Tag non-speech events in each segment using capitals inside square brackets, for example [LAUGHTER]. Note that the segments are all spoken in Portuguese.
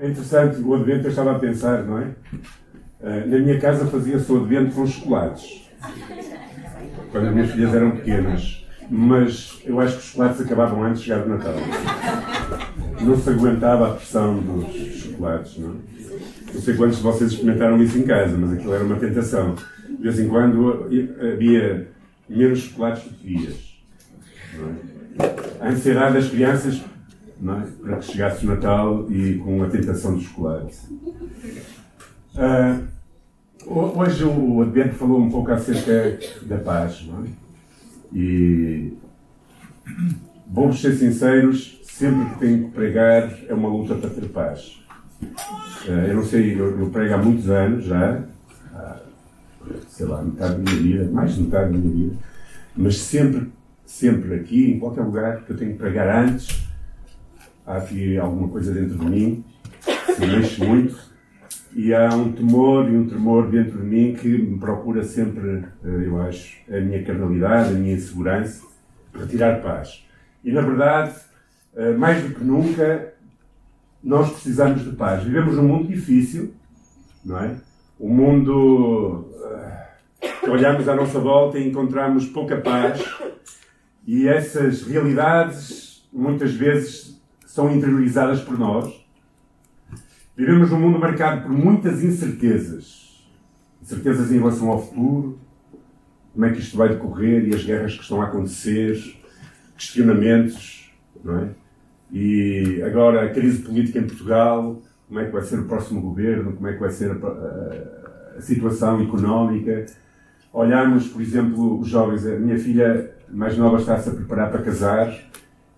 É interessante, o Advento eu estava a pensar, não é? Uh, na minha casa fazia-se o Advento com chocolates. Quando as minhas filhas eram pequenas. Mas eu acho que os chocolates acabavam antes de chegar o Natal. Não se aguentava a pressão dos chocolates, não é? Não sei quantos de vocês experimentaram isso em casa, mas aquilo era uma tentação. De vez em quando havia menos chocolates do que dias. É? A ansiedade das crianças é? para que chegasse o Natal e com a tentação do chocolate. Uh, hoje o Advento falou um pouco acerca da paz. Não é? E vamos ser sinceros, sempre que tenho que pregar é uma luta para ter paz. Uh, eu não sei, eu, eu, prego há muitos anos já, há, sei lá, metade da minha vida, mais de metade da minha vida, mas sempre, sempre aqui, em qualquer lugar que eu tenho que pregar antes, há aqui alguma coisa dentro de mim, se mexe muito, e há um temor e um tremor dentro de mim que me procura sempre, eh, eu acho, a minha carnalidade, a minha insegurança, retirar paz. E na verdade, eh, mais do que nunca, nós precisamos de paz. Vivemos num mundo difícil, não é? Um mundo que eh, olhamos à nossa volta e encontramos pouca paz, e essas realidades muitas vezes são interiorizadas por nós. Vivemos num mundo marcado por muitas incertezas. Incertezas em relação ao futuro, como é que isto vai decorrer e as guerras que estão a acontecer, questionamentos, não é? E agora a crise política em Portugal, como é que vai ser o próximo governo, como é que vai ser a, a, a situação económica. Olhamos, por exemplo, os jovens, a minha filha mais nova está-se a preparar para casar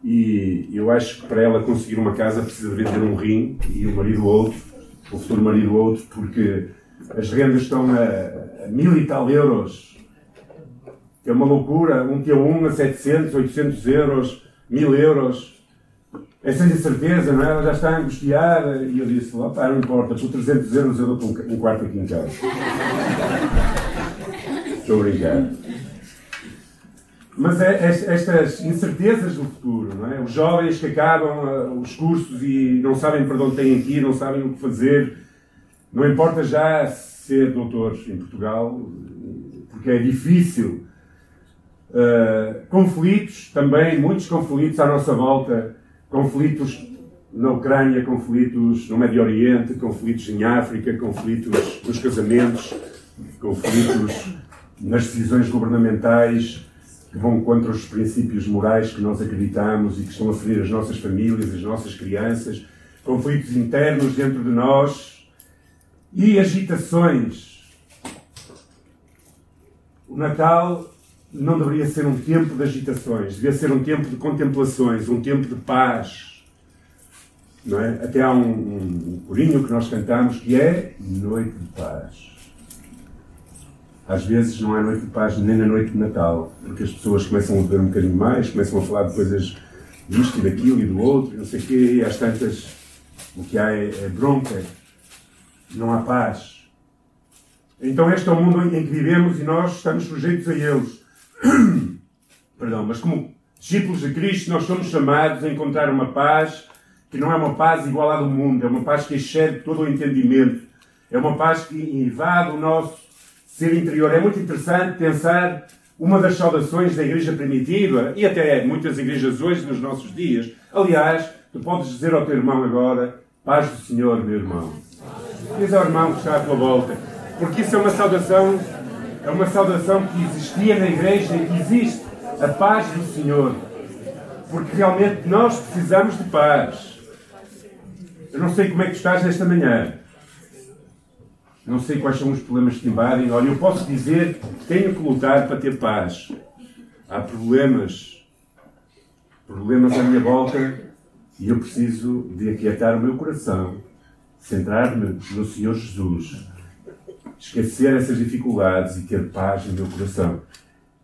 e eu acho que para ela conseguir uma casa precisa vender um rim e o marido outro, o futuro marido outro, porque as rendas estão a, a mil e tal euros. É uma loucura. Um T1 a 700, 800 euros, mil euros. É sem certeza, não é? Ela já está angustiada. E eu disse: pá, não importa, por 300 euros eu dou um, um quarto aqui em casa. [LAUGHS] A brincar. Mas é, é, estas incertezas do futuro, não é? Os jovens que acabam uh, os cursos e não sabem para onde têm que ir, não sabem o que fazer. Não importa já ser doutor em Portugal, porque é difícil. Uh, conflitos também, muitos conflitos à nossa volta. Conflitos na Ucrânia, conflitos no Médio Oriente, conflitos em África, conflitos nos casamentos, conflitos nas decisões governamentais que vão contra os princípios morais que nós acreditamos e que estão a ferir as nossas famílias, as nossas crianças, conflitos internos dentro de nós e agitações. O Natal não deveria ser um tempo de agitações, devia ser um tempo de contemplações, um tempo de paz. É? Até há um, um corinho que nós cantamos que é Noite de Paz. Às vezes não há noite de paz nem na noite de Natal, porque as pessoas começam a beber um bocadinho mais, começam a falar de coisas disto e daquilo e do outro, não sei o quê, e às tantas o que há é, é bronca, não há paz. Então este é o mundo em que vivemos e nós estamos sujeitos a eles. [COUGHS] Perdão, mas como discípulos de Cristo nós somos chamados a encontrar uma paz que não é uma paz igual à do mundo, é uma paz que excede todo o entendimento, é uma paz que invade o nosso ser interior. É muito interessante pensar uma das saudações da igreja primitiva e até muitas igrejas hoje nos nossos dias. Aliás, tu podes dizer ao teu irmão agora: Paz do Senhor, meu irmão. Diz ao irmão que está à tua volta. Porque isso é uma saudação, é uma saudação que existia na igreja e que existe. A paz do Senhor. Porque realmente nós precisamos de paz. Eu não sei como é que estás nesta manhã. Não sei quais são os problemas que te invadem. Olha, eu posso dizer que tenho que lutar para ter paz. Há problemas, problemas à minha volta e eu preciso de aquietar o meu coração, centrar-me no Senhor Jesus, esquecer essas dificuldades e ter paz no meu coração.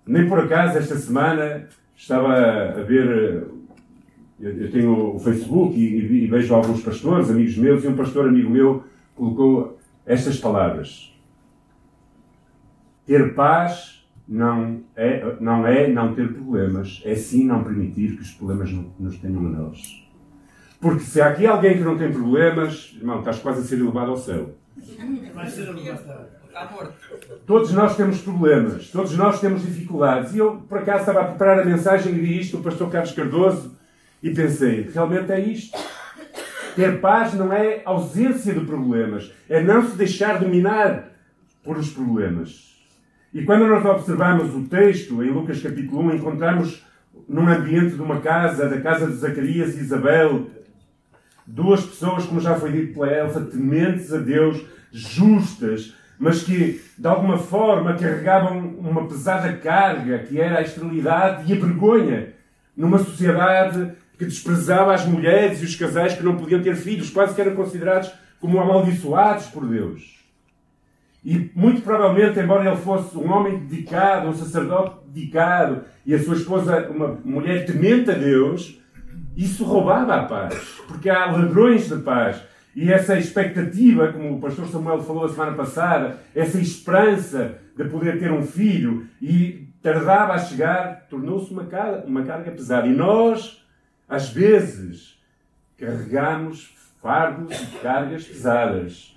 Nem por acaso, esta semana, estava a ver. Eu tenho o Facebook e, vejo alguns pastores, amigos meus, e um pastor amigo meu colocou estas palavras. Ter paz não é, não é não ter problemas, é sim não permitir que os problemas nos tenham a nós. Porque se há aqui alguém que não tem problemas, irmão, estás quase a ser elevado ao céu. Vai ser elevado. Todos nós temos problemas, todos nós temos dificuldades. E eu, por acaso, estava a preparar a mensagem e vi isto do pastor Carlos Cardoso e pensei, realmente é isto. Ter paz não é ausência de problemas, é não se deixar dominar por os problemas. E quando nós observamos o texto, em Lucas capítulo 1, encontramos num ambiente de uma casa, da casa de Zacarias e Isabel, duas pessoas, como já foi dito pela Elsa, tementes a Deus, justas, mas que de alguma forma carregavam uma pesada carga, que era a esterilidade e a vergonha, numa sociedade que desprezava as mulheres e os casais que não podiam ter filhos, quase que eram considerados como amaldiçoados por Deus. E muito provavelmente, embora ele fosse um homem dedicado, um sacerdote dedicado, e a sua esposa uma mulher temente a Deus, isso roubava a paz. Porque há ladrões de paz. E essa expectativa, como o pastor Samuel falou a semana passada, essa esperança de poder ter um filho e tardava a chegar, tornou-se uma uma carga pesada. E nós, às vezes, carregamos fardos e cargas pesadas.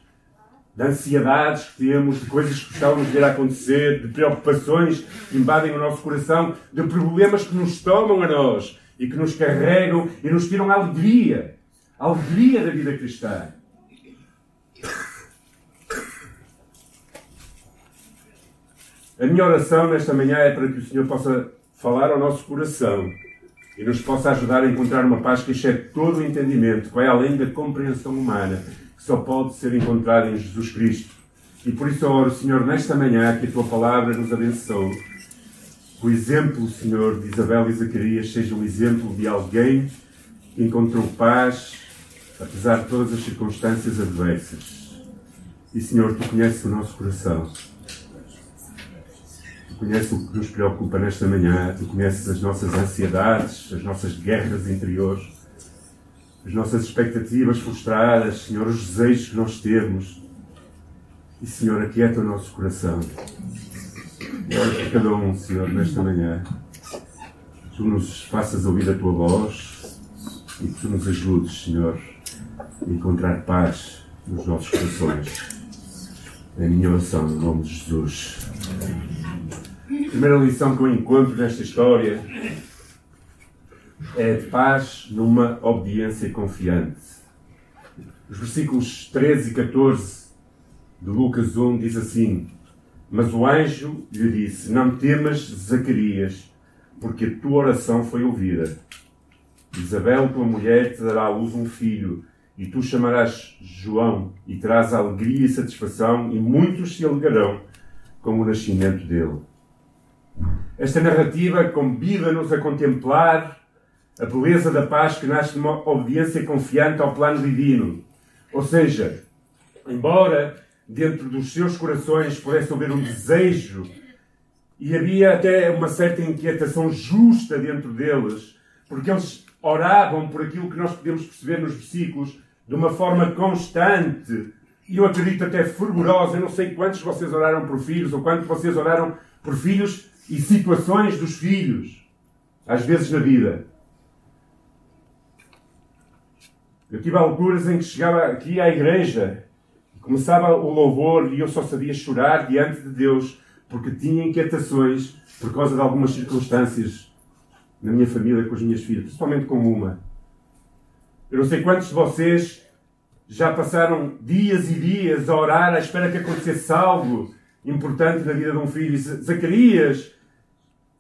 De ansiedades que temos, de coisas que estão a ver acontecer, de preocupações que invadem o nosso coração, de problemas que nos tomam a nós e que nos carregam e nos tiram a alegria a alegria da vida cristã. A minha oração nesta manhã é para que o Senhor possa falar ao nosso coração e nos possa ajudar a encontrar uma paz que excede todo o entendimento, que vai além da compreensão humana, que só pode ser encontrada em Jesus Cristo. E por isso oro, Senhor, nesta manhã, que a tua palavra nos abençoe. O exemplo, Senhor, de Isabel e Zacarias seja um exemplo de alguém que encontrou paz apesar de todas as circunstâncias adversas. E Senhor, tu conheces o nosso coração. Tu conheces o que nos preocupa nesta manhã. Tu conheces as nossas ansiedades, as nossas guerras interiores, as nossas expectativas frustradas, Senhor, os desejos que nós temos. E Senhor, aquieta o nosso coração. Olha para cada um, Senhor, nesta manhã. Tu nos faças ouvir a tua voz e que tu nos ajudes, Senhor, encontrar paz nos nossos corações. É a minha oração, no nome de Jesus. Primeira lição que eu encontro nesta história é de paz numa obediência confiante. Os versículos 13 e 14 de Lucas 1 diz assim: Mas o anjo lhe disse: Não temas, Zacarias, porque a tua oração foi ouvida. Isabel, tua mulher, te dará à luz um filho e tu chamarás João, e terás alegria e satisfação, e muitos se alegrarão com o nascimento dele. Esta narrativa convida-nos a contemplar a beleza da paz que nasce de uma obediência confiante ao plano divino. Ou seja, embora dentro dos seus corações pudesse haver um desejo e havia até uma certa inquietação justa dentro deles, porque eles oravam por aquilo que nós podemos perceber nos versículos, de uma forma constante e eu acredito até fervorosa. Eu não sei quantos de vocês oraram por filhos ou quantos de vocês oraram por filhos e situações dos filhos, às vezes na vida. Eu tive alturas em que chegava aqui à igreja, começava o louvor e eu só sabia chorar diante de Deus porque tinha inquietações por causa de algumas circunstâncias na minha família com as minhas filhas, principalmente com uma. Eu não sei quantos de vocês já passaram dias e dias a orar à espera que acontecesse algo importante na vida de um filho. Zacarias,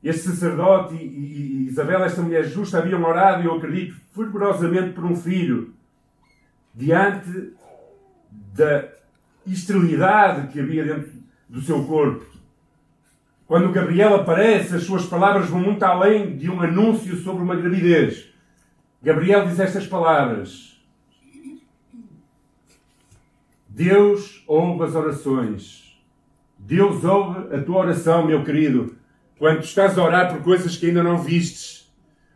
este sacerdote e, e, e Isabel, esta mulher justa, haviam orado, eu acredito, fervorosamente por um filho. Diante da esterilidade que havia dentro do seu corpo. Quando Gabriel aparece, as suas palavras vão muito além de um anúncio sobre uma gravidez. Gabriel diz estas palavras: Deus ouve as orações. Deus ouve a tua oração, meu querido, quando estás a orar por coisas que ainda não vistes,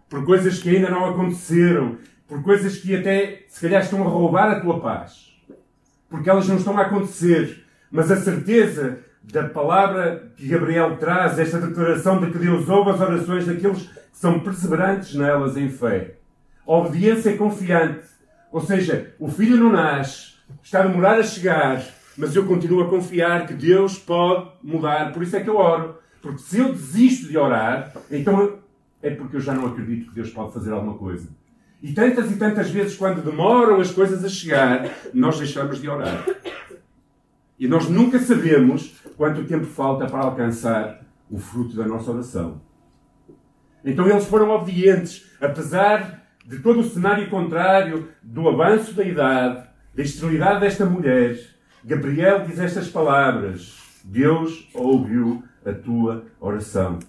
por coisas que ainda não aconteceram, por coisas que até se calhar estão a roubar a tua paz, porque elas não estão a acontecer, mas a certeza da palavra que Gabriel traz, esta declaração de que Deus ouve as orações daqueles que são perseverantes nelas em fé. Obediência confiante Ou seja, o filho não nasce, está a demorar a chegar, mas eu continuo a confiar que Deus pode mudar. Por isso é que eu oro. Porque se eu desisto de orar, então é porque eu já não acredito que Deus pode fazer alguma coisa. E tantas e tantas vezes, quando demoram as coisas a chegar, nós deixamos de orar. E nós nunca sabemos quanto tempo falta para alcançar o fruto da nossa oração. Então eles foram obedientes, apesar de todo o cenário contrário, do avanço da idade, da esterilidade desta mulher. Gabriel diz estas palavras: Deus ouviu a tua oração.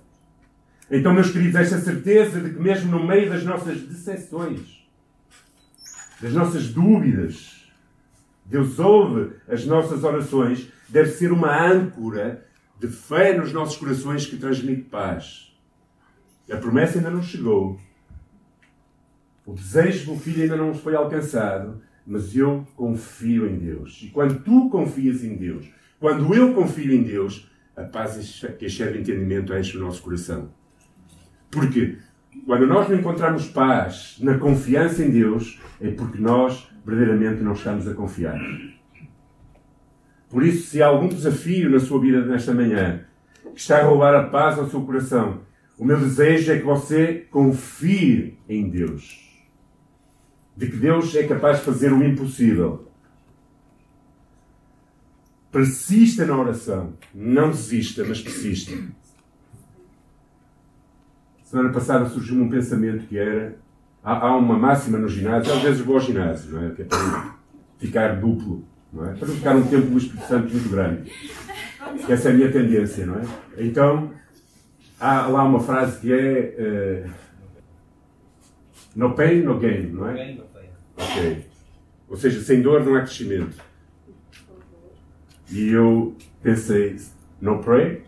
Então, meus queridos, esta certeza de que, mesmo no meio das nossas decepções, das nossas dúvidas, Deus ouve as nossas orações, deve ser uma âncora de fé nos nossos corações que transmite paz. A promessa ainda não chegou. O desejo do filho ainda não foi alcançado, mas eu confio em Deus. E quando tu confias em Deus, quando eu confio em Deus, a paz que excede entendimento enche o nosso coração. Porque quando nós não encontramos paz na confiança em Deus, é porque nós verdadeiramente não estamos a confiar. Por isso, se há algum desafio na sua vida nesta manhã que está a roubar a paz ao seu coração, o meu desejo é que você confie em Deus. De que Deus é capaz de fazer o impossível. Persista na oração. Não desista, mas persista. Semana passada surgiu-me um pensamento que era. Há, há, uma máxima no ginásio, às vezes vou ao ginásio, não é? Que é para ficar duplo, não é? Para ficar um tempo no Espírito Santo muito grande. Essa é a minha tendência, não é? Então, há lá uma frase que é. Uh, no pain, no gain, não é? Ok. Ou seja, sem dor não há crescimento. E eu pensei, no pray,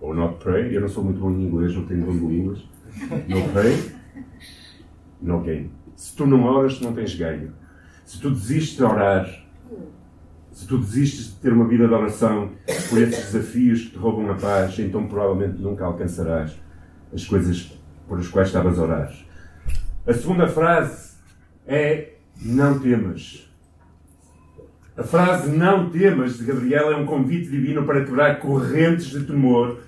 ou not pray, eu não sou muito bom em inglês, não tenho bom de línguas. No pray, no gain. Se tu não oras, tu não tens ganho. Se tu desistes de orar, se tu desistes de ter uma vida de oração por esses desafios que te roubam a paz, então provavelmente nunca alcançarás as coisas por as quais estavas a orar. A segunda frase é: Não temas. A frase não temas de Gabriel é um convite divino para quebrar correntes de temor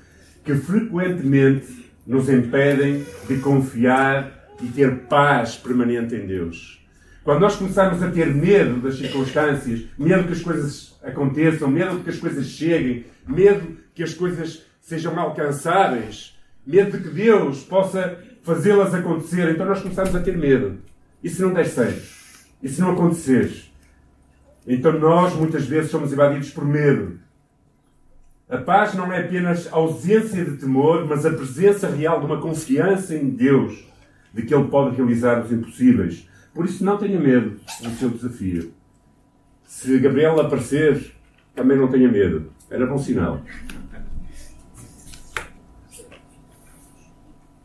que frequentemente nos impedem de confiar e ter paz permanente em Deus. Quando nós começarmos a ter medo das circunstâncias, medo que as coisas aconteçam, medo que as coisas cheguem, medo que as coisas sejam alcançáveis, medo de que Deus possa fazê-las acontecer, então nós começamos a ter medo. E se não der certo? E se não acontecer? Então nós muitas vezes somos invadidos por medo. A paz não é apenas ausência de temor, mas a presença real de uma confiança em Deus, de que Ele pode realizar os impossíveis. Por isso, não tenha medo do seu desafio. Se Gabriel aparecer, também não tenha medo. Era bom sinal.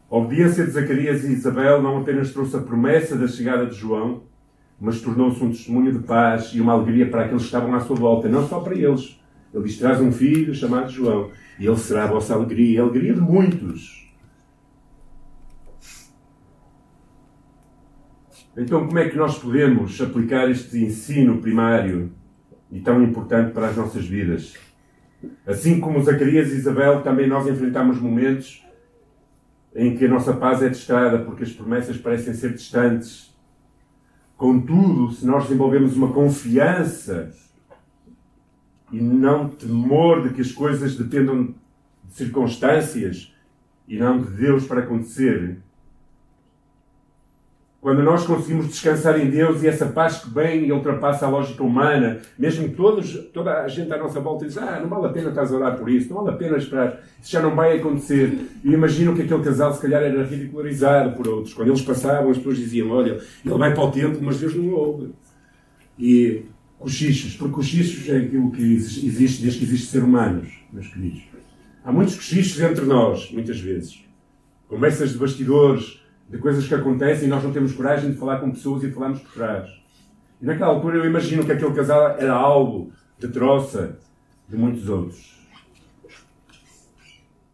A obediência de Zacarias e Isabel não apenas trouxe a promessa da chegada de João, mas tornou-se um testemunho de paz e uma alegria para aqueles que estavam à sua volta, não só para eles. Ele diz: traz um filho chamado João, e ele será a vossa alegria, a alegria de muitos. Então, como é que nós podemos aplicar este ensino primário e tão importante para as nossas vidas? Assim como Zacarias e Isabel, também nós enfrentamos momentos em que a nossa paz é testada porque as promessas parecem ser distantes. Contudo, se nós desenvolvemos uma confiança e não temor de que as coisas dependam de circunstâncias e não de Deus para acontecer, quando nós conseguimos descansar em Deus e essa paz que vem e ultrapassa a lógica humana, mesmo que todos, toda a gente à nossa volta diz ah, não vale a pena estás a orar por isso, não vale a pena esperar, isso já não vai acontecer. E imagino que aquele casal se calhar era ridicularizado por outros. Quando eles passavam, as pessoas diziam, olha, ele vai para o templo, mas Deus não ouve. E cochichos, porque cochichos é aquilo que existe desde que existe ser humanos, meus queridos. Há muitos cochichos entre nós, muitas vezes. Conversas de bastidores, de coisas que acontecem e nós não temos coragem de falar com pessoas e falamos por trás. E naquela altura eu imagino que aquele casal era algo de troça de muitos outros.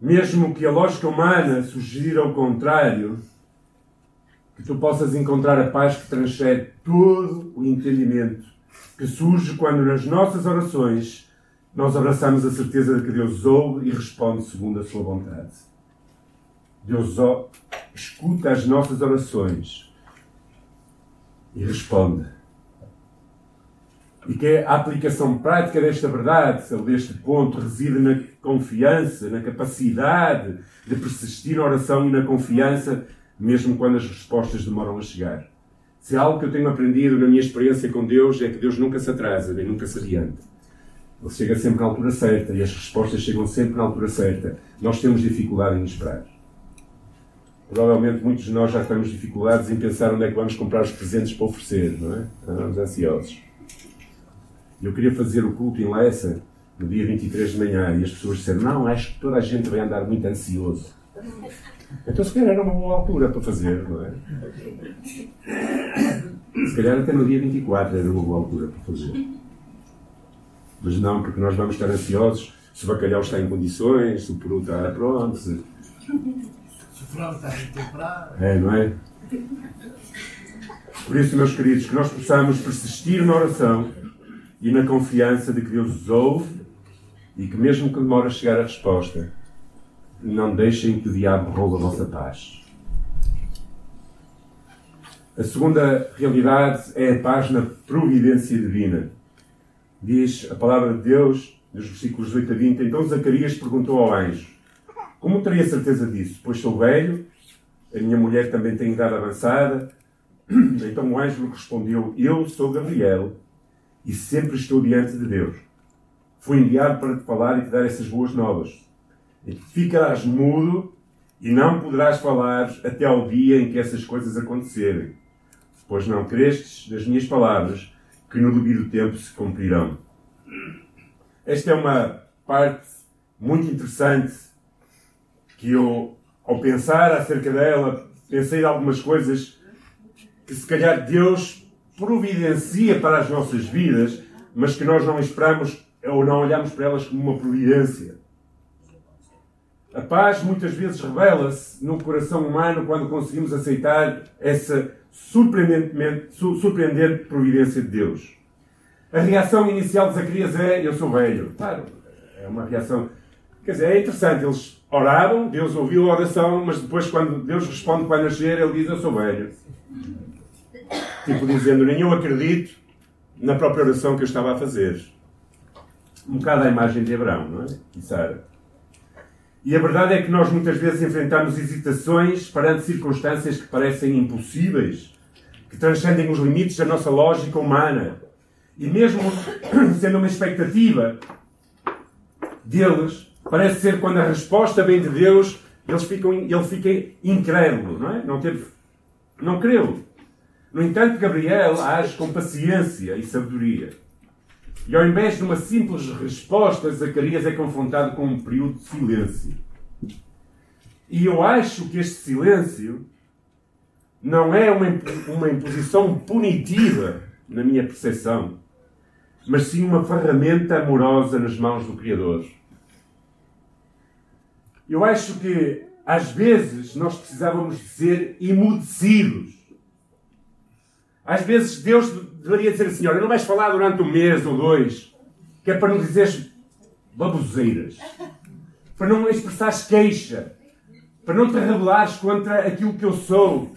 Mesmo que a lógica humana sugira o contrário, que tu possas encontrar a paz que transcende todo o entendimento que surge quando nas nossas orações nós abraçamos a certeza de que Deus ouve e responde segundo a sua vontade. Deus escuta as nossas orações e responde. E que a aplicação prática desta verdade, deste ponto, reside na confiança, na capacidade de persistir na oração e na confiança, mesmo quando as respostas demoram a chegar. Se algo que eu tenho aprendido na minha experiência com Deus é que Deus nunca se atrasa, nem nunca se adianta. Ele chega sempre na altura certa e as respostas chegam sempre na altura certa. Nós temos dificuldade em esperar. Provavelmente muitos de nós já temos dificuldades em pensar onde é que vamos comprar os presentes para oferecer, não é? Estamos ansiosos. Eu queria fazer o culto em Lessa no dia 23 de manhã e as pessoas disseram: Não, acho que toda a gente vai andar muito ansioso. Então, se calhar era uma boa altura para fazer, não é? Se calhar até no dia 24 era uma boa altura para fazer. Mas não, porque nós vamos estar ansiosos se o bacalhau está em condições, se o peru está pronto, se frango está bem temperado. É, não é? Por isso, meus queridos, que nós possamos persistir na oração e na confiança de que Deus os ouve e que, mesmo que demore a chegar a resposta, não deixem que o diabo roube a vossa paz. A segunda realidade é a paz na providência divina. Diz a palavra de Deus, nos versículos 8 a 20. Então Zacarias perguntou ao anjo: como teria certeza disso? Pois sou velho, a minha mulher também tem idade avançada. [CLEARS THROAT] Então o anjo lhe respondeu: Eu sou Gabriel e sempre estou diante de Deus. Fui enviado para te falar e te dar essas boas novas. Ficarás mudo e não poderás falar até ao dia em que essas coisas acontecerem. Pois não crestes das minhas palavras, que no devido tempo se cumprirão. Esta é uma parte muito interessante que eu, ao pensar acerca dela, pensei em algumas coisas que se calhar Deus providencia para as nossas vidas, mas que nós não esperamos ou não olhamos para elas como uma providência. A paz muitas vezes revela-se no coração humano quando conseguimos aceitar essa surpreendentemente, surpreendente providência de Deus. A reação inicial de Zacarias é: Eu sou velho. Claro, é uma reação. Quer dizer, é interessante, eles oraram, Deus ouviu a oração, mas depois, quando Deus responde que vai nascer, ele diz: Eu sou velho. Tipo dizendo: Nem eu acredito na própria oração que eu estava a fazer. Um bocado a imagem de Abraão, não é? E Sara. E a verdade é que nós muitas vezes enfrentamos hesitações perante circunstâncias que parecem impossíveis, que transcendem os limites da nossa lógica humana. E mesmo [COUGHS] sendo uma expectativa deles, Parece ser quando a resposta vem de Deus, eles ficam, ele fica incrédulo, não é? Não, teve, não creu. No entanto, Gabriel age com paciência e sabedoria. E ao invés de uma simples resposta, Zacarias é confrontado com um período de silêncio. E eu acho que este silêncio não é uma, uma imposição punitiva, na minha percepção, mas sim uma ferramenta amorosa nas mãos do Criador. Eu acho que às vezes nós precisávamos de ser emudecidos. Às vezes Deus deveria dizer assim: Olha, não vais falar durante um mês ou dois, que é para não dizeres baboseiras, para não expressares queixa, para não te rebelares contra aquilo que eu sou.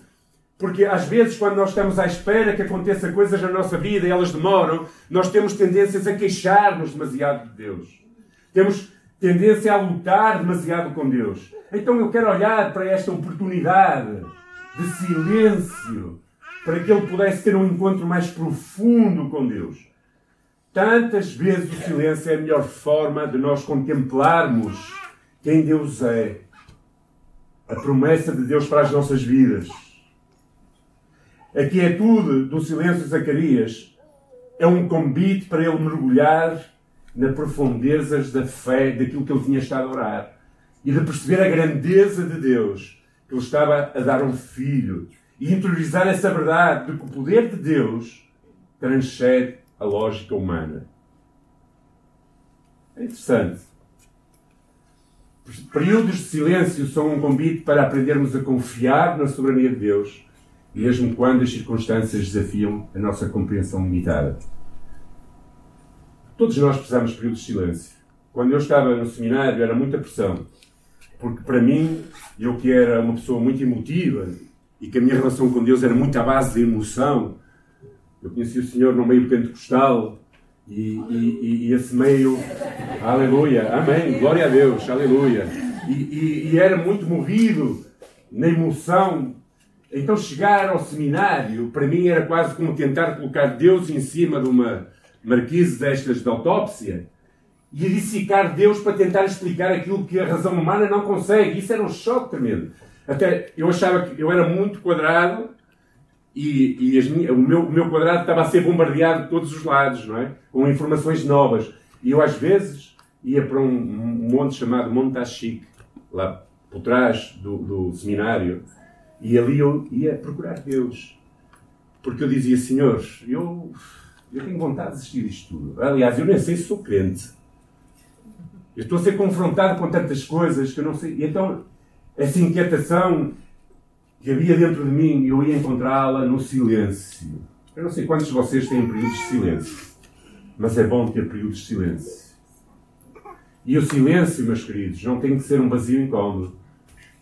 Porque às vezes, quando nós estamos à espera que aconteça coisas na nossa vida e elas demoram, nós temos tendências a queixar-nos demasiado de Deus. Temos tendência a lutar demasiado com Deus. Então eu quero olhar para esta oportunidade de silêncio para que ele pudesse ter um encontro mais profundo com Deus. Tantas vezes o silêncio é a melhor forma de nós contemplarmos quem Deus é, a promessa de Deus para as nossas vidas. A quietude do silêncio de Zacarias é um convite para ele mergulhar na profundezas da fé daquilo que ele tinha estado a orar e de perceber a grandeza de Deus que ele estava a dar um filho e interiorizar essa verdade de que o poder de Deus transcende a lógica humana. É interessante. Períodos de silêncio são um convite para aprendermos a confiar na soberania de Deus mesmo quando as circunstâncias desafiam a nossa compreensão limitada. Todos nós precisamos de períodos de silêncio. Quando eu estava no seminário era muita pressão, porque para mim, eu que era uma pessoa muito emotiva e que a minha relação com Deus era muito à base de emoção, eu conheci o Senhor no meio pentecostal e, e, e esse meio, aleluia, amém, glória a Deus, aleluia. E, e era muito movido na emoção. Então chegar ao seminário, para mim era quase como tentar colocar Deus em cima de uma marquise destas de autópsia e dissecar Deus para tentar explicar aquilo que a razão humana não consegue. Isso era um choque tremendo. Até eu achava que eu era muito quadrado e, e minhas, o, meu, o meu quadrado estava a ser bombardeado de todos os lados, não é? Com informações novas. E eu, às vezes, ia para um, um monte chamado Monte Tachique, lá por trás do, do seminário, e ali eu ia procurar Deus. Porque eu dizia, Senhor, eu, eu tenho vontade de assistir isto tudo. Aliás, eu nem sei se sou crente. Eu estou a ser confrontado com tantas coisas que eu não sei. E então, essa inquietação que havia dentro de mim, eu ia encontrá-la no silêncio. Eu não sei quantos de vocês têm períodos de silêncio, mas é bom ter períodos de silêncio. E o silêncio, meus queridos, não tem que ser um vazio incómodo,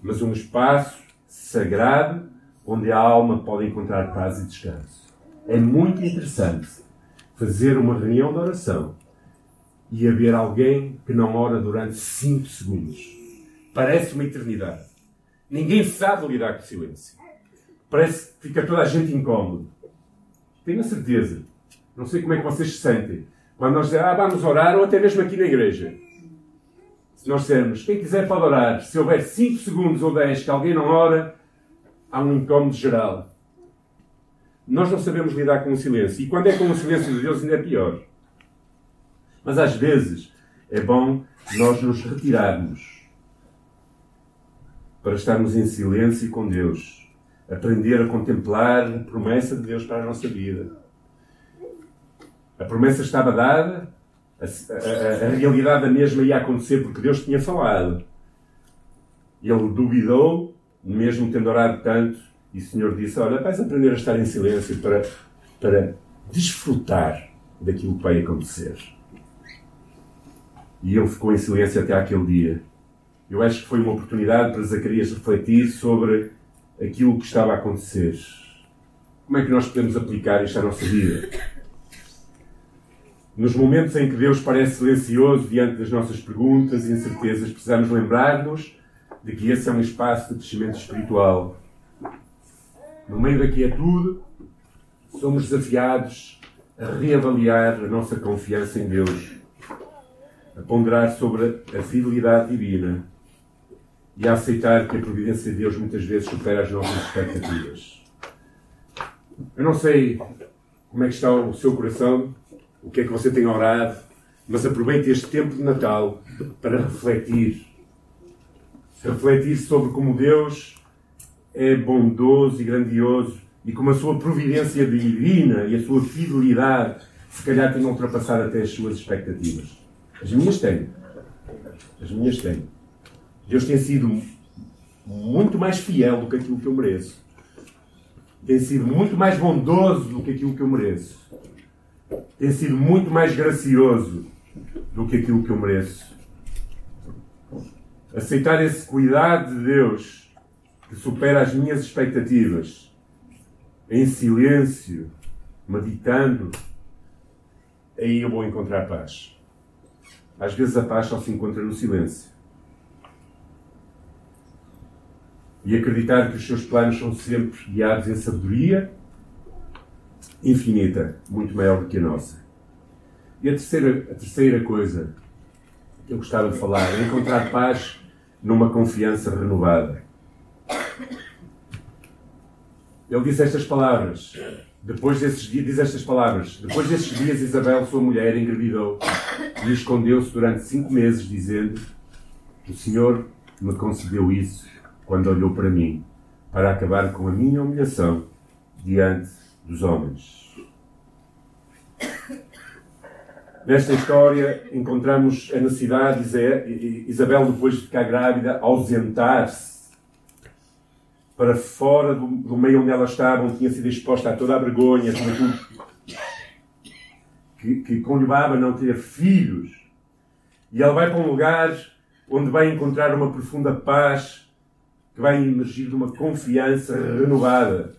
mas um espaço sagrado onde a alma pode encontrar paz e descanso. É muito interessante fazer uma reunião de oração e haver alguém que não ora durante 5 segundos. Parece uma eternidade. Ninguém sabe lidar com o silêncio. Parece que fica toda a gente incómodo. Tenho a certeza. Não sei como é que vocês se sentem. Quando nós dizemos, ah, vamos orar, ou até mesmo aqui na igreja. Se nós dissermos, quem quiser pode orar, se houver 5 segundos ou 10 que alguém não ora, há um incómodo geral. Nós não sabemos lidar com o silêncio. E quando é com o silêncio de Deus, ainda é pior. Mas às vezes é bom nós nos retirarmos para estarmos em silêncio com Deus, aprender a contemplar a promessa de Deus para a nossa vida. A promessa estava dada, a, a, a, realidade da mesma ia acontecer porque Deus tinha falado. Ele duvidou, mesmo tendo orado tanto, e o Senhor disse: Olha, vais aprender a estar em silêncio para, para desfrutar daquilo que vai acontecer. E ele ficou em silêncio até aquele dia. Eu acho que foi uma oportunidade para Zacarias refletir sobre aquilo que estava a acontecer. Como é que nós podemos aplicar isto à nossa vida? Nos momentos em que Deus parece silencioso diante das nossas perguntas e incertezas, precisamos lembrar-nos de que esse é um espaço de crescimento espiritual. No meio da quietude, somos desafiados a reavaliar a nossa confiança em Deus, a ponderar sobre a fidelidade divina e a aceitar que a providência de Deus muitas vezes supera as nossas expectativas. Eu não sei como é que está o seu coração, o que é que você tem orado, mas aproveite este tempo de Natal para refletir. Refletir sobre como Deus é bondoso e grandioso e como a sua providência divina e a sua fidelidade se calhar tem ultrapassado até as suas expectativas. As minhas têm. As minhas têm. Deus tem sido muito mais fiel do que aquilo que eu mereço. Tem sido muito mais bondoso do que aquilo que eu mereço. Tem sido muito mais gracioso do que aquilo que eu mereço. Aceitar esse cuidado de Deus que supera as minhas expectativas, em silêncio, meditando, aí eu vou encontrar paz. Às vezes a paz só se encontra no silêncio. e acreditar que os seus planos são sempre guiados em sabedoria infinita, muito maior do que a nossa. E a terceira, a terceira coisa que eu gostava de falar é encontrar paz numa confiança renovada. Ele diz estas palavras. Depois desses dias, diz estas palavras. Depois desses dias, Isabel, sua mulher, engravidou e escondeu-se durante cinco meses, dizendo: O Senhor me concedeu isso quando olhou para mim, para acabar com a minha humilhação diante dos homens. Nesta história encontramos a necessidade de Isabel, depois de ficar grávida, ausentar-se para fora do, do meio onde elas estavam, tinha sido exposta a toda a vergonha, que, que conlevava não ter filhos. E ela vai para um lugar onde vai encontrar uma profunda paz que vai emergir de uma confiança renovada.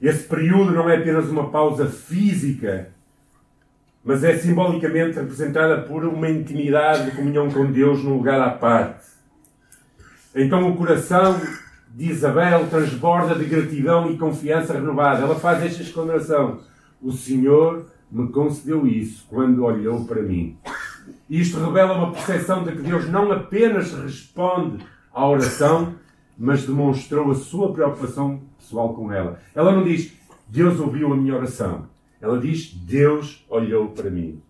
Esse período não é apenas uma pausa física, mas é simbolicamente representada por uma intimidade de comunhão com Deus num lugar à parte. Então o coração de Isabel transborda de gratidão e confiança renovada. Ela faz esta exclamação: O Senhor me concedeu isso quando olhou para mim. Isto revela uma percepção de que Deus não apenas responde à oração, mas demonstrou a sua preocupação pessoal com ela. Ela não diz, Deus ouviu a minha oração. Ela diz, Deus olhou para mim.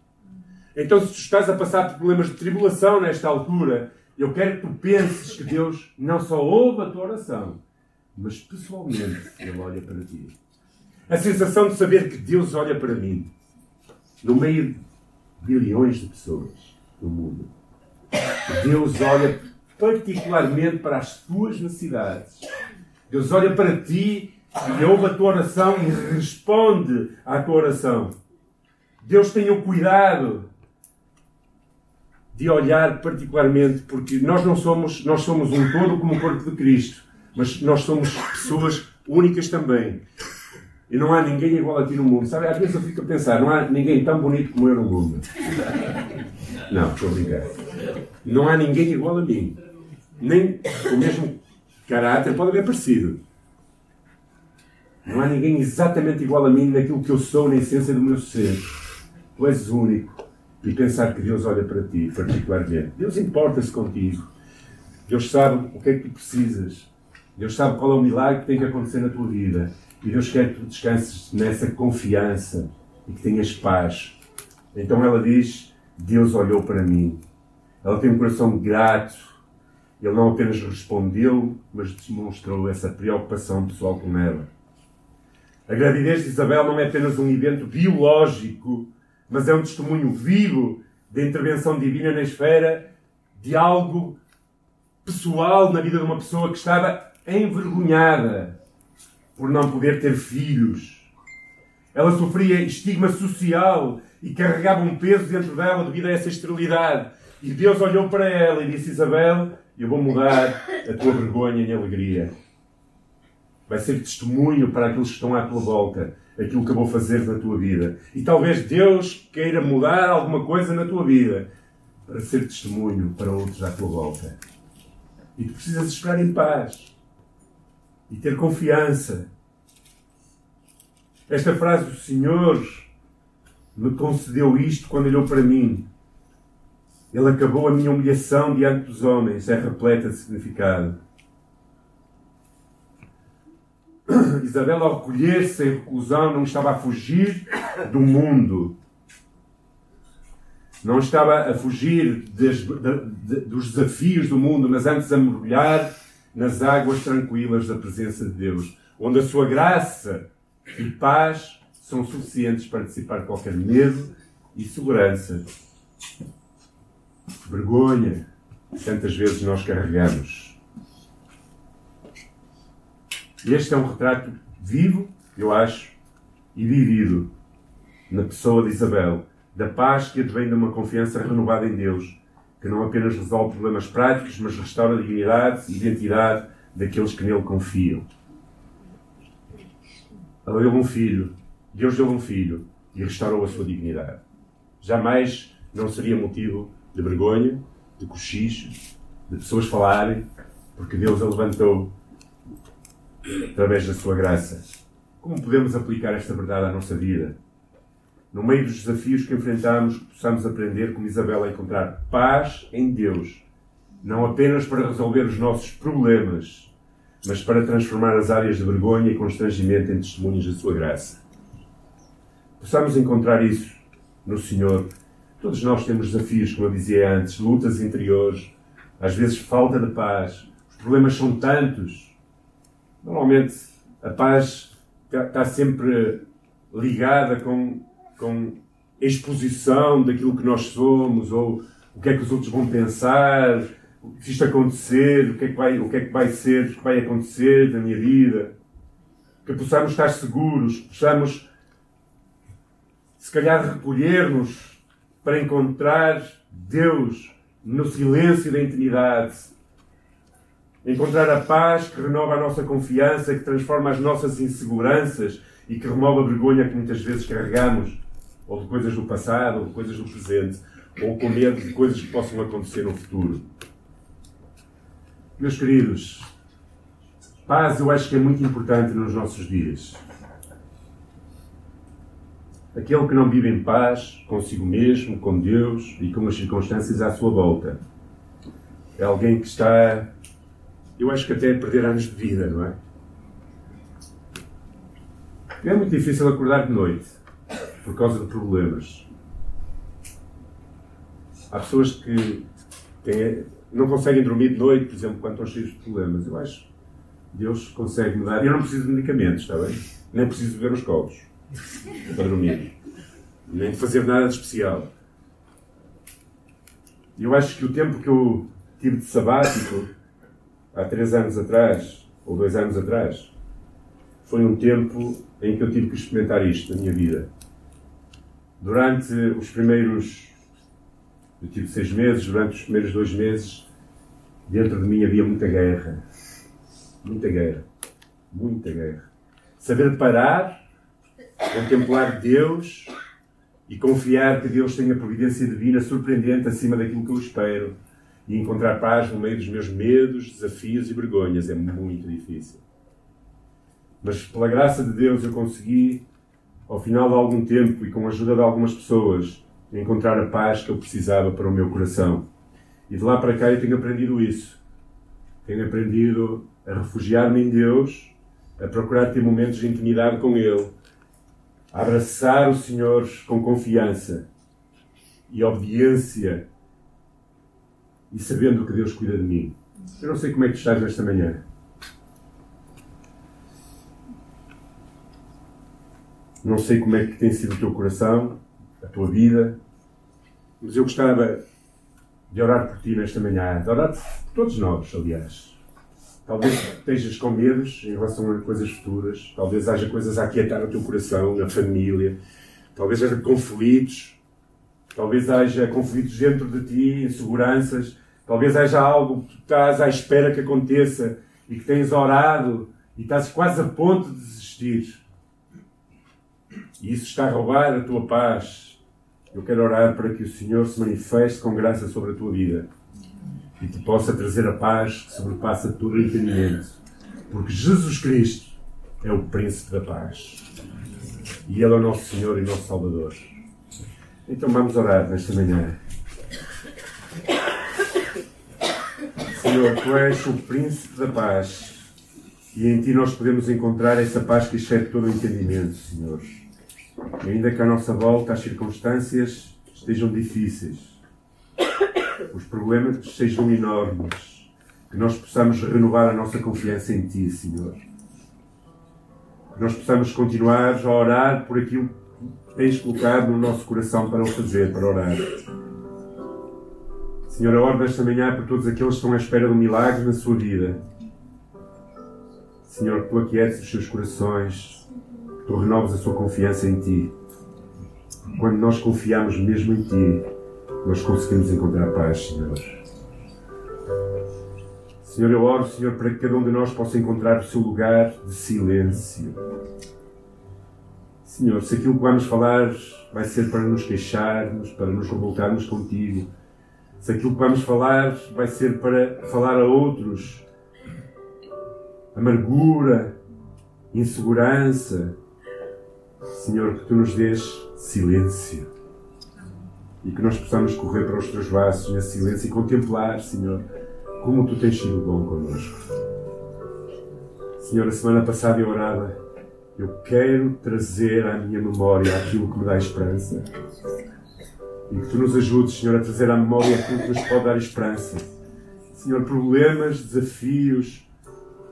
Então, se tu estás a passar por problemas de tribulação nesta altura, eu quero que tu penses que Deus não só ouve a tua oração, mas pessoalmente Ele olha para ti. A sensação de saber que Deus olha para mim, no meio de bilhões de pessoas no mundo. Deus olha particularmente para as tuas necessidades. Deus olha para ti e ouve a tua oração e responde à tua oração. Deus tem o cuidado de olhar particularmente, porque nós não somos, nós somos um todo como o corpo de Cristo, mas nós somos pessoas únicas também. E não há ninguém igual a ti no mundo. Sabe, às vezes eu fico a pensar, não há ninguém tão bonito como eu no mundo. Não, estou brincar. Não há ninguém igual a mim. Nem o mesmo caráter, pode haver parecido. Não há ninguém exatamente igual a mim naquilo que eu sou, na essência do meu ser. Tu és único. E pensar que Deus olha para ti, particularmente. Deus importa-se contigo. Deus sabe o que é que tu precisas. Deus sabe qual é o milagre que tem que acontecer na tua vida. E Deus quer que tu descanses nessa confiança e que tenhas paz. Então ela diz: Deus olhou para mim. Ela tem um coração grato. Ele não apenas respondeu, mas demonstrou essa preocupação pessoal com ela. A gravidez de Isabel não é apenas um evento biológico, mas é um testemunho vivo da intervenção divina na esfera de algo pessoal na vida de uma pessoa que estava envergonhada por não poder ter filhos. Ela sofria estigma social e carregava um peso dentro dela devido a essa esterilidade. E Deus olhou para ela e disse: Isabel, eu vou mudar a tua vergonha em alegria. Vai ser testemunho para aqueles que estão à tua volta, aquilo que eu vou fazer na tua vida. E talvez Deus queira mudar alguma coisa na tua vida para ser testemunho para outros à tua volta. E tu precisas esperar em paz e ter confiança. Esta frase do Senhor me concedeu isto quando olhou para mim. Ele acabou a minha humilhação diante dos homens. É repleta de significado. [COUGHS] Isabel, ao recolher-se em reclusão, não estava a fugir do mundo. Não estava a fugir des, de, de, dos desafios do mundo, mas antes a mergulhar nas águas tranquilas da presença de Deus, onde a sua graça e paz são suficientes para dissipar qualquer medo e segurança. Vergonha, tantas vezes nós carregamos. Este é um retrato vivo, eu acho, e vivido na pessoa de Isabel, da paz que advém de uma confiança renovada em Deus que não apenas resolve problemas práticos, mas restaura a dignidade e identidade daqueles que nele confiam. Ela deu um filho, Deus deu um filho e restaurou a sua dignidade. Jamais não seria motivo de vergonha, de cochicho, de pessoas falarem, porque Deus a levantou através da sua graça. Como podemos aplicar esta verdade à nossa vida? no meio dos desafios que enfrentamos, possamos aprender, como Isabel, a encontrar paz em Deus, não apenas para resolver os nossos problemas, mas para transformar as áreas de vergonha e constrangimento em testemunhos da Sua graça. Possamos encontrar isso no Senhor. Todos nós temos desafios, como eu dizia antes, lutas interiores, às vezes falta de paz. Os problemas são tantos. Normalmente a paz está sempre ligada com com exposição daquilo que nós somos, ou o que é que os outros vão pensar, se isto acontecer, o que é que vai, o que é que vai ser, o que vai acontecer na minha vida. Que possamos estar seguros, possamos, se calhar, recolher-nos para encontrar Deus no silêncio da intimidade. Encontrar a paz que renova a nossa confiança, que transforma as nossas inseguranças e que remove a vergonha que muitas vezes carregamos, ou de coisas do passado, ou de coisas do presente, ou com medo de coisas que possam acontecer no futuro. Meus queridos, paz eu acho que é muito importante nos nossos dias. Aquele que não vive em paz consigo mesmo, com Deus e com as circunstâncias à sua volta. É alguém que está, eu acho que até a perder anos de vida, não é? É muito difícil acordar de noite por causa de problemas. Há pessoas que têm, não conseguem dormir de noite, por exemplo, quando estão cheios de problemas. Eu acho que Deus consegue me dar. Eu não preciso de medicamentos, está bem? Nem preciso de ver os colos para dormir. Nem de fazer nada de especial. Eu acho que o tempo que eu tive de sabático, há três anos atrás, ou dois anos atrás, foi um tempo em que eu tive que experimentar isto na minha vida. Durante os primeiros. Eu tive seis meses, durante os primeiros dois meses, Dentro de mim havia muita guerra. Muita guerra. Muita guerra. Saber parar, contemplar Deus e confiar que Deus tem a providência divina surpreendente acima daquilo que eu espero e encontrar paz no meio dos meus medos, desafios e vergonhas é muito difícil. Mas pela graça de Deus eu consegui, ao final de algum tempo e com a ajuda de algumas pessoas, encontrar a paz que eu precisava para o meu coração. E de lá para cá eu tenho aprendido isso. Tenho aprendido a refugiar-me em Deus, a procurar ter momentos de intimidade com Ele, a abraçar o Senhor com confiança e obediência e sabendo que Deus cuida de mim. Eu não sei como é que estás nesta manhã. Não sei como é que tem sido o teu coração, a tua vida, mas eu gostava de orar por ti nesta manhã, de orar por todos nós, aliás. Talvez estejas com medos em relação a coisas futuras, talvez haja coisas a aquietar no teu coração, na família, talvez haja conflitos, talvez haja conflitos dentro de ti, inseguranças, talvez haja algo que tu estás à espera que aconteça e que tens orado e estás quase a ponto de desistir. E isso está a roubar a tua paz, eu quero orar para que o Senhor se manifeste com graça sobre a tua vida e te possa trazer a paz que sobrepassa todo entendimento. Porque Jesus Cristo é o Príncipe da Paz. E Ele é o nosso Senhor e nosso Salvador. Então vamos orar nesta manhã. Senhor, Tu és o Príncipe da Paz. E em Ti nós podemos encontrar essa paz que excede todo o entendimento, Senhor. E ainda que à nossa volta as circunstâncias estejam difíceis, os problemas sejam enormes, que nós possamos renovar a nossa confiança em Ti, Senhor. Que nós possamos continuar a orar por aquilo tens colocado no nosso coração para o fazer, para orar. Senhor, a ordem desta manhã por todos aqueles que estão à espera de um milagre na sua vida. Senhor, que tu aquietes os seus corações, tu renovas a sua confiança em Ti. Quando nós confiamos mesmo em Ti, nós conseguimos encontrar paz, Senhor. Senhor, eu oro, Senhor, para que cada um de nós possa encontrar o seu lugar de silêncio. Senhor, se aquilo que vamos falar vai ser para nos queixarmos, para nos revoltarmos contigo, se aquilo que vamos falar vai ser para falar a outros amargura, insegurança, Senhor, que tu nos dês silêncio e que nós possamos correr para os teus braços nesse silêncio e contemplar, Senhor, como tu tens sido bom connosco. Senhor, a semana passada eu orava, eu quero trazer à minha memória aquilo que me dá esperança. E que tu nos ajudes, Senhor, a trazer à memória aquilo que nos pode dar esperança. Senhor, problemas, desafios,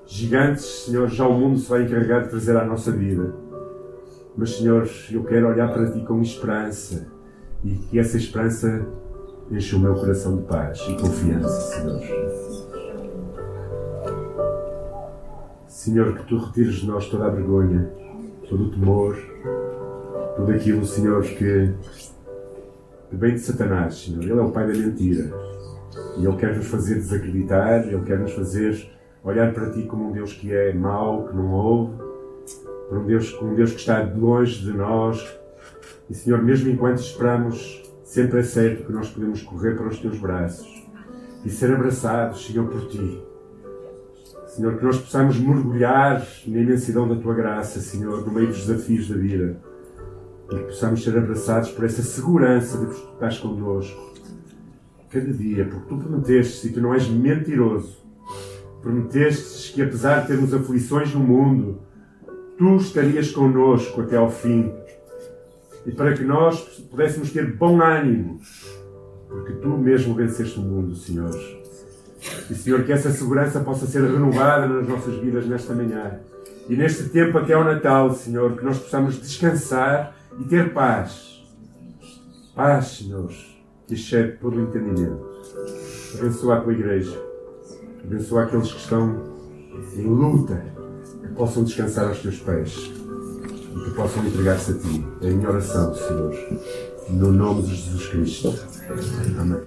gigantes, Senhor, já o mundo se vai encarregar de trazer à nossa vida. Mas, Senhor, eu quero olhar para Ti com esperança e que essa esperança enche o meu coração de paz e confiança, Senhor. Senhor, que tu retires de nós toda a vergonha, todo o temor, tudo aquilo, Senhor, que vem de Satanás, Senhor. Ele é o pai da mentira. E ele quer nos fazer desacreditar, ele quer nos fazer olhar para ti como um Deus que é mau, que não ouve, por um Deus, um Deus que está longe de nós. E, Senhor, mesmo enquanto esperamos, sempre é certo que nós podemos correr para os teus braços e ser abraçados, Senhor, por ti. Senhor, que nós possamos mergulhar na imensidão da tua graça, Senhor, no meio dos desafios da vida. E que possamos ser abraçados por essa segurança de que tu estás connosco. Cada dia, porque tu prometeste, e tu não és mentiroso, prometestes que apesar de termos aflições no mundo, tu estarias connosco até ao fim. E para que nós pudéssemos ter bom ânimo, porque tu mesmo venceste o mundo, Senhor. E, Senhor, que essa segurança possa ser renovada nas nossas vidas nesta manhã. E neste tempo até ao Natal, Senhor, que nós possamos descansar e ter paz. Paz, Senhor, que excede todo o entendimento. Abençoa a tua igreja. Abençoa aqueles que estão em luta, que possam descansar aos teus pés e que possam entregar-se a ti. É a minha oração, Senhor. No nome de Jesus Cristo. Amém.